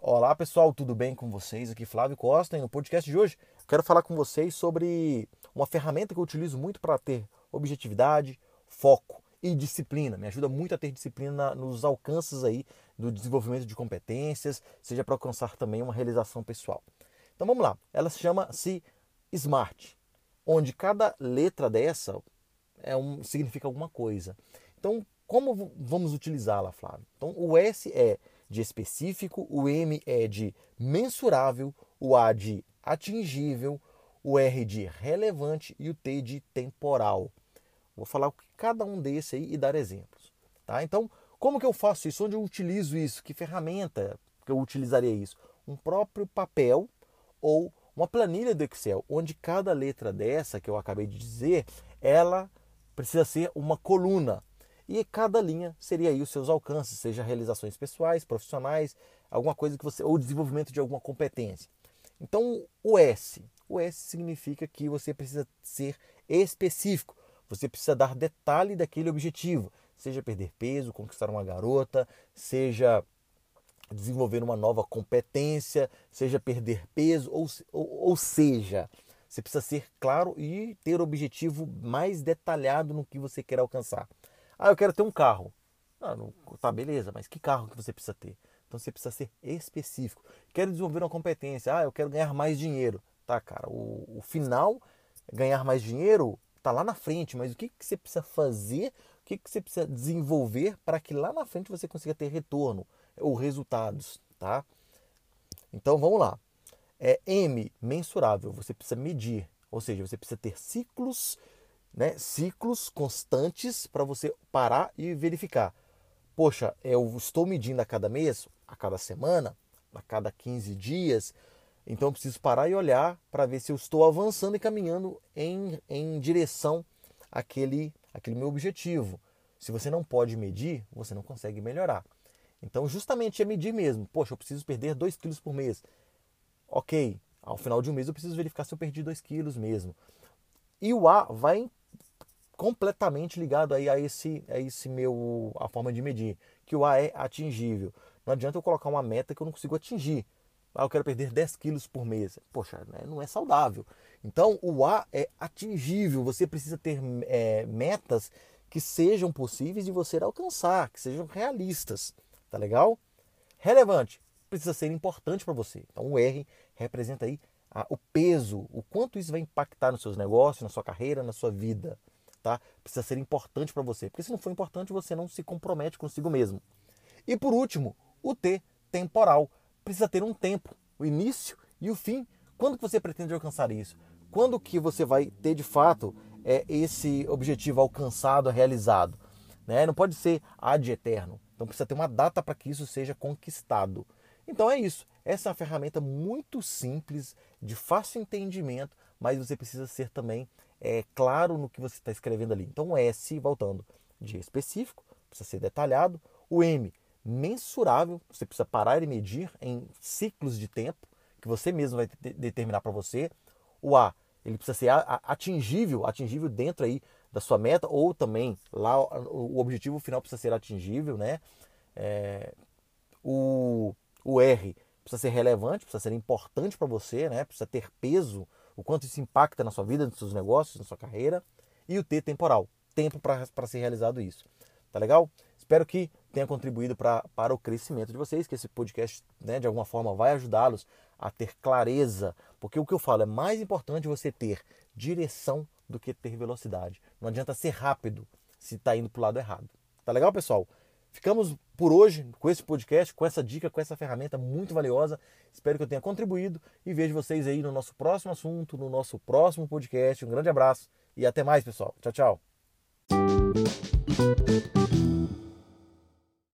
Olá pessoal, tudo bem com vocês? Aqui Flávio Costa e no podcast de hoje quero falar com vocês sobre uma ferramenta que eu utilizo muito para ter objetividade, foco e disciplina. Me ajuda muito a ter disciplina nos alcances aí do desenvolvimento de competências, seja para alcançar também uma realização pessoal. Então vamos lá, ela se chama-se SMART, onde cada letra dessa é um, significa alguma coisa. Então, como vamos utilizá-la, Flávio? Então, o S é de específico, o M é de mensurável, o A de atingível, o R de relevante e o T de temporal. Vou falar cada um desse aí e dar exemplos. Tá? Então, como que eu faço isso? Onde eu utilizo isso? Que ferramenta que eu utilizaria isso? Um próprio papel ou uma planilha do Excel, onde cada letra dessa que eu acabei de dizer, ela precisa ser uma coluna. E cada linha seria aí os seus alcances, seja realizações pessoais, profissionais, alguma coisa que você ou desenvolvimento de alguma competência. Então, o S, o S significa que você precisa ser específico. Você precisa dar detalhe daquele objetivo, seja perder peso, conquistar uma garota, seja desenvolver uma nova competência, seja perder peso, ou, ou, ou seja, você precisa ser claro e ter objetivo mais detalhado no que você quer alcançar. Ah, eu quero ter um carro. Ah, não, tá, beleza, mas que carro que você precisa ter? Então você precisa ser específico. Quero desenvolver uma competência. Ah, eu quero ganhar mais dinheiro. Tá, cara, o, o final, ganhar mais dinheiro, tá lá na frente, mas o que, que você precisa fazer, o que, que você precisa desenvolver para que lá na frente você consiga ter retorno ou resultados, tá? Então vamos lá. É M, mensurável, você precisa medir, ou seja, você precisa ter ciclos, né, ciclos constantes para você parar e verificar. Poxa, eu estou medindo a cada mês, a cada semana, a cada 15 dias, então eu preciso parar e olhar para ver se eu estou avançando e caminhando em, em direção àquele, àquele meu objetivo. Se você não pode medir, você não consegue melhorar. Então, justamente é medir mesmo. Poxa, eu preciso perder 2 quilos por mês. Ok, ao final de um mês eu preciso verificar se eu perdi 2 quilos mesmo. E o A vai completamente ligado aí a esse, a esse meu a forma de medir, que o A é atingível. Não adianta eu colocar uma meta que eu não consigo atingir. Ah, eu quero perder 10 quilos por mês. Poxa, né, não é saudável. Então, o A é atingível. Você precisa ter é, metas que sejam possíveis de você alcançar, que sejam realistas. Tá legal? Relevante. Precisa ser importante para você. Então o R representa aí a, o peso, o quanto isso vai impactar nos seus negócios, na sua carreira, na sua vida. Tá? Precisa ser importante para você. Porque se não for importante, você não se compromete consigo mesmo. E por último, o T, temporal. Precisa ter um tempo, o início e o fim. Quando que você pretende alcançar isso? Quando que você vai ter de fato é, esse objetivo alcançado, realizado? Né? Não pode ser ad eterno. Então precisa ter uma data para que isso seja conquistado. Então é isso. Essa é uma ferramenta muito simples, de fácil entendimento, mas você precisa ser também é, claro no que você está escrevendo ali. Então o S, voltando, de específico, precisa ser detalhado. O M, mensurável, você precisa parar e medir em ciclos de tempo, que você mesmo vai determinar para você. O A, ele precisa ser atingível, atingível dentro aí da sua meta, ou também lá o objetivo final precisa ser atingível, né? É, o, o R precisa ser relevante, precisa ser importante para você, né? Precisa ter peso, o quanto isso impacta na sua vida, nos seus negócios, na sua carreira. E o T temporal, tempo para ser realizado isso. Tá legal? Espero que tenha contribuído pra, para o crescimento de vocês, que esse podcast, né, de alguma forma, vai ajudá-los a ter clareza. Porque o que eu falo é mais importante você ter direção do que ter velocidade. Não adianta ser rápido se está indo para o lado errado. Tá legal, pessoal? Ficamos por hoje com esse podcast, com essa dica, com essa ferramenta muito valiosa. Espero que eu tenha contribuído e vejo vocês aí no nosso próximo assunto, no nosso próximo podcast. Um grande abraço e até mais, pessoal. Tchau, tchau.